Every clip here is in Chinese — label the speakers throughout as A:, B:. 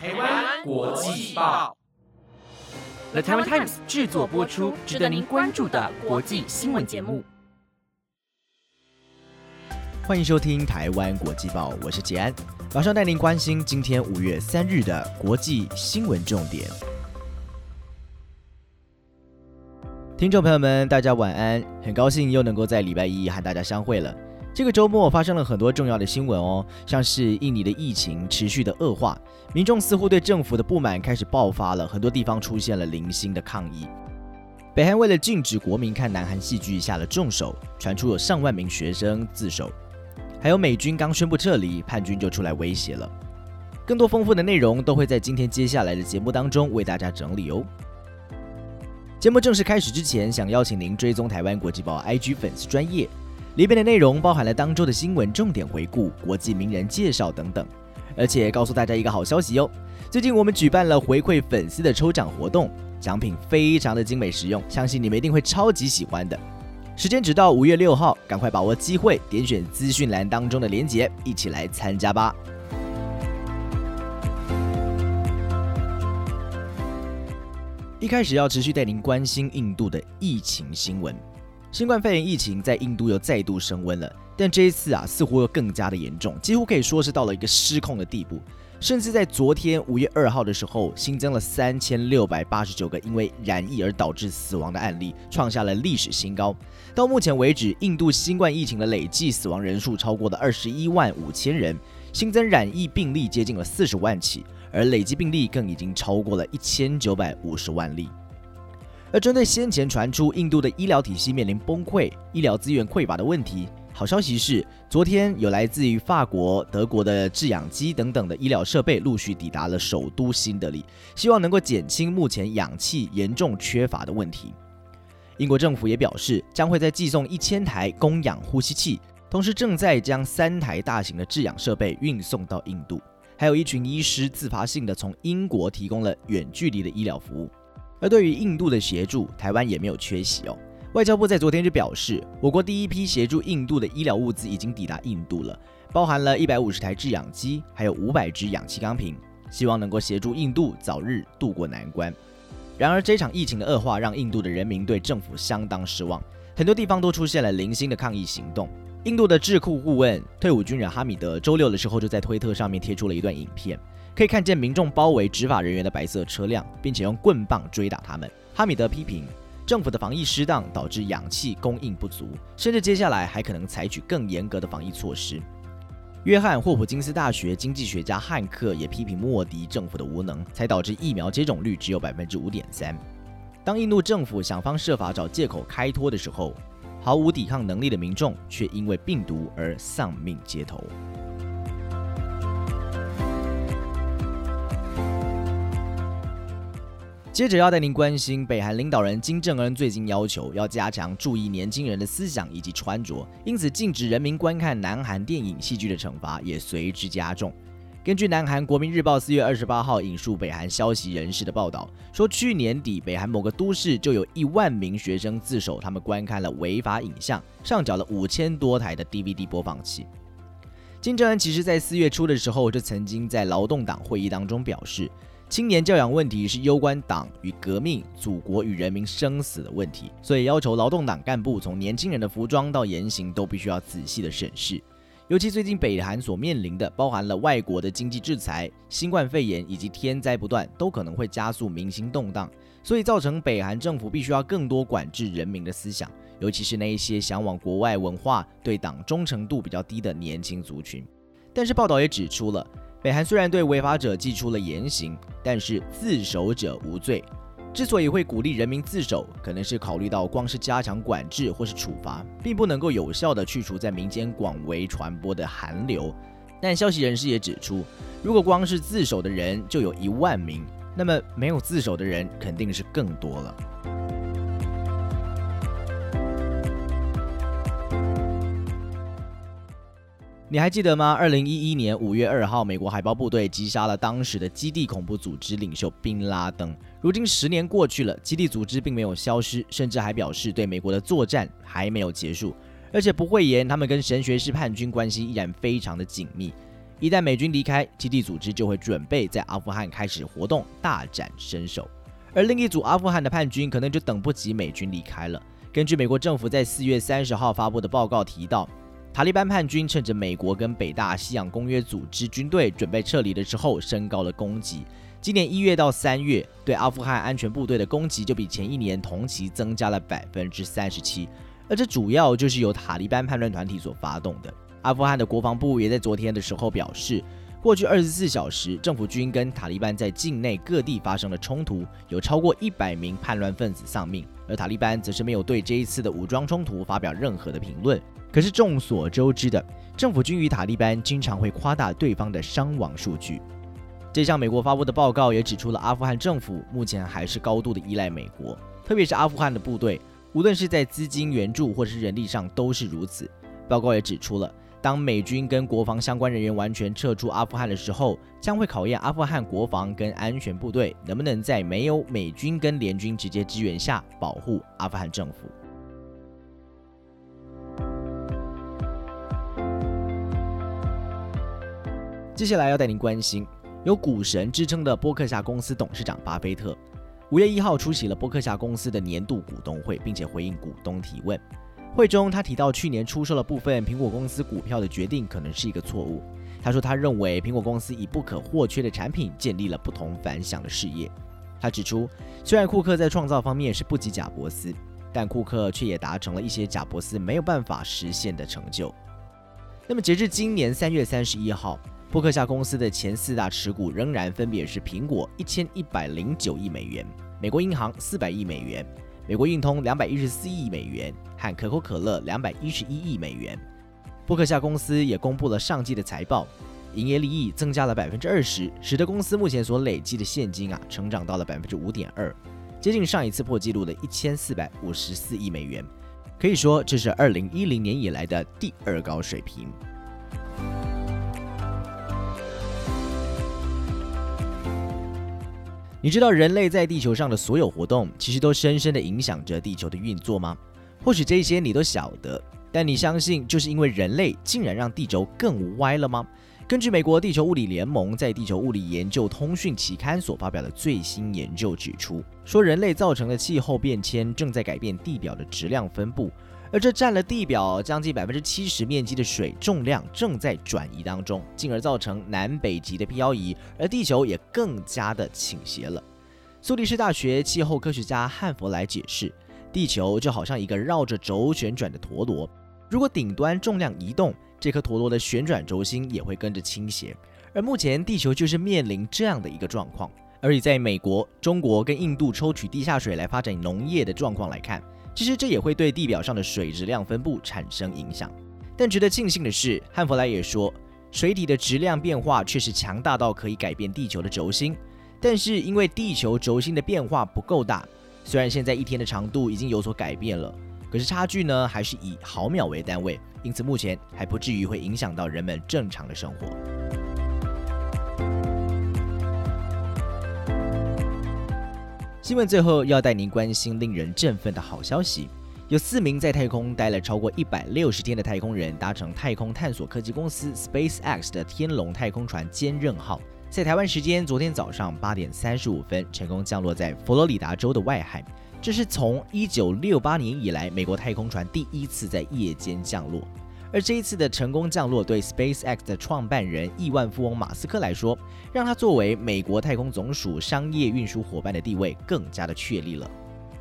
A: 台湾国际报
B: ，The Taiwan Times 制作播出，值得您关注的国际新闻节目。
C: 欢迎收听台湾国际报，我是杰安，马上带您关心今天五月三日的国际新闻重点。听众朋友们，大家晚安，很高兴又能够在礼拜一和大家相会了。这个周末发生了很多重要的新闻哦，像是印尼的疫情持续的恶化，民众似乎对政府的不满开始爆发了，很多地方出现了零星的抗议。北韩为了禁止国民看南韩戏剧下了重手，传出有上万名学生自首。还有美军刚宣布撤离，叛军就出来威胁了。更多丰富的内容都会在今天接下来的节目当中为大家整理哦。节目正式开始之前，想邀请您追踪台湾国际报 IG 粉丝专业。里边的内容包含了当周的新闻重点回顾、国际名人介绍等等，而且告诉大家一个好消息哦，最近我们举办了回馈粉丝的抽奖活动，奖品非常的精美实用，相信你们一定会超级喜欢的。时间只到五月六号，赶快把握机会，点选资讯栏当中的链接，一起来参加吧。一开始要持续带您关心印度的疫情新闻。新冠肺炎疫情在印度又再度升温了，但这一次啊，似乎又更加的严重，几乎可以说是到了一个失控的地步。甚至在昨天五月二号的时候，新增了三千六百八十九个因为染疫而导致死亡的案例，创下了历史新高。到目前为止，印度新冠疫情的累计死亡人数超过了二十一万五千人，新增染疫病例接近了四十万起，而累计病例更已经超过了一千九百五十万例。而针对先前传出印度的医疗体系面临崩溃、医疗资源匮乏的问题，好消息是，昨天有来自于法国、德国的制氧机等等的医疗设备陆续抵达了首都新德里，希望能够减轻目前氧气严重缺乏的问题。英国政府也表示，将会在寄送一千台供氧呼吸器，同时正在将三台大型的制氧设备运送到印度，还有一群医师自发性的从英国提供了远距离的医疗服务。而对于印度的协助，台湾也没有缺席哦。外交部在昨天就表示，我国第一批协助印度的医疗物资已经抵达印度了，包含了一百五十台制氧机，还有五百支氧气钢瓶，希望能够协助印度早日渡过难关。然而，这场疫情的恶化让印度的人民对政府相当失望，很多地方都出现了零星的抗议行动。印度的智库顾问、退伍军人哈米德周六的时候就在推特上面贴出了一段影片。可以看见民众包围执法人员的白色车辆，并且用棍棒追打他们。哈米德批评政府的防疫失当，导致氧气供应不足，甚至接下来还可能采取更严格的防疫措施。约翰霍普金斯大学经济学家汉克也批评莫迪政府的无能，才导致疫苗接种率只有百分之五点三。当印度政府想方设法找借口开脱的时候，毫无抵抗能力的民众却因为病毒而丧命街头。接着要带您关心，北韩领导人金正恩最近要求要加强注意年轻人的思想以及穿着，因此禁止人民观看南韩电影戏剧的惩罚也随之加重。根据南韩国民日报四月二十八号引述北韩消息人士的报道，说去年底北韩某个都市就有一万名学生自首，他们观看了违法影像，上缴了五千多台的 DVD 播放器。金正恩其实在四月初的时候就曾经在劳动党会议当中表示。青年教养问题是攸关党与革命、祖国与人民生死的问题，所以要求劳动党干部从年轻人的服装到言行都必须要仔细的审视。尤其最近北韩所面临的，包含了外国的经济制裁、新冠肺炎以及天灾不断，都可能会加速民心动荡，所以造成北韩政府必须要更多管制人民的思想，尤其是那一些向往国外文化、对党忠诚度比较低的年轻族群。但是报道也指出了。北韩虽然对违法者寄出了严刑，但是自首者无罪。之所以会鼓励人民自首，可能是考虑到光是加强管制或是处罚，并不能够有效的去除在民间广为传播的韩流。但消息人士也指出，如果光是自首的人就有一万名，那么没有自首的人肯定是更多了。你还记得吗？二零一一年五月二号，美国海豹部队击杀了当时的基地恐怖组织领袖宾拉登。如今十年过去了，基地组织并没有消失，甚至还表示对美国的作战还没有结束，而且不会言他们跟神学士叛军关系依然非常的紧密。一旦美军离开，基地组织就会准备在阿富汗开始活动，大展身手。而另一组阿富汗的叛军可能就等不及美军离开了。根据美国政府在四月三十号发布的报告提到，塔利班叛军趁着美国跟北大西洋公约组织军队准备撤离的时候，升高了攻击。今年一月到三月，对阿富汗安全部队的攻击就比前一年同期增加了百分之三十七，而这主要就是由塔利班叛乱团体所发动的。阿富汗的国防部也在昨天的时候表示。过去二十四小时，政府军跟塔利班在境内各地发生了冲突，有超过一百名叛乱分子丧命。而塔利班则是没有对这一次的武装冲突发表任何的评论。可是众所周知的，政府军与塔利班经常会夸大对方的伤亡数据。这项美国发布的报告也指出了阿富汗政府目前还是高度的依赖美国，特别是阿富汗的部队，无论是在资金援助或是人力上都是如此。报告也指出了。当美军跟国防相关人员完全撤出阿富汗的时候，将会考验阿富汗国防跟安全部队能不能在没有美军跟联军直接支援下保护阿富汗政府。接下来要带您关心有股神之称的波克夏公司董事长巴菲特，五月一号出席了波克夏公司的年度股东会，并且回应股东提问。会中，他提到去年出售了部分苹果公司股票的决定可能是一个错误。他说，他认为苹果公司以不可或缺的产品建立了不同凡响的事业。他指出，虽然库克在创造方面是不及贾伯斯，但库克却也达成了一些贾伯斯没有办法实现的成就。那么，截至今年三月三十一号，波克夏公司的前四大持股仍然分别是苹果一千一百零九亿美元，美国银行四百亿美元。美国运通两百一十四亿美元，和可口可乐两百一十一亿美元。波克夏公司也公布了上季的财报，营业利益增加了百分之二十，使得公司目前所累积的现金啊，成长到了百分之五点二，接近上一次破纪录的一千四百五十四亿美元。可以说，这是二零一零年以来的第二高水平。你知道人类在地球上的所有活动，其实都深深的影响着地球的运作吗？或许这些你都晓得，但你相信就是因为人类竟然让地球更歪了吗？根据美国地球物理联盟在《地球物理研究通讯》期刊所发表的最新研究指出，说人类造成的气候变迁正在改变地表的质量分布。而这占了地表将近百分之七十面积的水重量正在转移当中，进而造成南北极的漂移，而地球也更加的倾斜了。苏黎世大学气候科学家汉弗莱解释，地球就好像一个绕着轴旋转的陀螺，如果顶端重量移动，这颗陀螺的旋转轴心也会跟着倾斜。而目前地球就是面临这样的一个状况。而以在美国、中国跟印度抽取地下水来发展农业的状况来看。其实这也会对地表上的水质量分布产生影响，但值得庆幸的是，汉弗莱也说，水体的质量变化确实强大到可以改变地球的轴心，但是因为地球轴心的变化不够大，虽然现在一天的长度已经有所改变了，可是差距呢还是以毫秒为单位，因此目前还不至于会影响到人们正常的生活。新闻最后要带您关心令人振奋的好消息，有四名在太空待了超过一百六十天的太空人搭乘太空探索科技公司 SpaceX 的天龙太空船坚韧号，在台湾时间昨天早上八点三十五分成功降落在佛罗里达州的外海，这是从一九六八年以来美国太空船第一次在夜间降落。而这一次的成功降落，对 SpaceX 的创办人亿万富翁马斯克来说，让他作为美国太空总署商业运输伙伴的地位更加的确立了。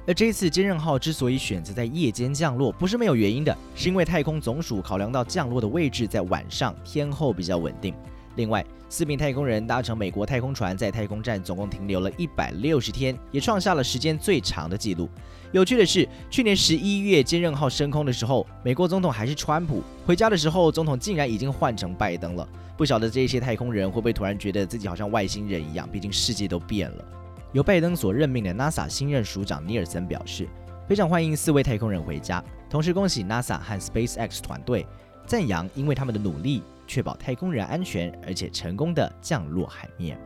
C: 而这一次坚韧号之所以选择在夜间降落，不是没有原因的，是因为太空总署考量到降落的位置在晚上，天后比较稳定。另外，四名太空人搭乘美国太空船在太空站总共停留了一百六十天，也创下了时间最长的纪录。有趣的是，去年十一月坚韧号升空的时候，美国总统还是川普，回家的时候，总统竟然已经换成拜登了。不晓得这些太空人会不会突然觉得自己好像外星人一样？毕竟世界都变了。由拜登所任命的 NASA 新任署长尼尔森表示，非常欢迎四位太空人回家，同时恭喜 NASA 和 SpaceX 团队，赞扬因为他们的努力。确保太空人安全，而且成功的降落海面。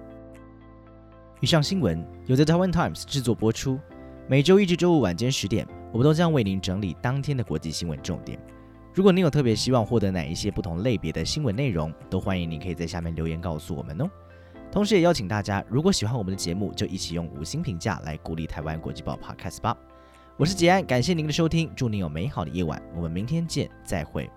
C: 以上新闻由 The Taiwan Times 制作播出。每周一至周五晚间十点，我们都将为您整理当天的国际新闻重点。如果您有特别希望获得哪一些不同类别的新闻内容，都欢迎您可以在下面留言告诉我们哦。同时也邀请大家，如果喜欢我们的节目，就一起用五星评价来鼓励台湾国际报 Podcast 吧。我是杰安，感谢您的收听，祝您有美好的夜晚，我们明天见，再会。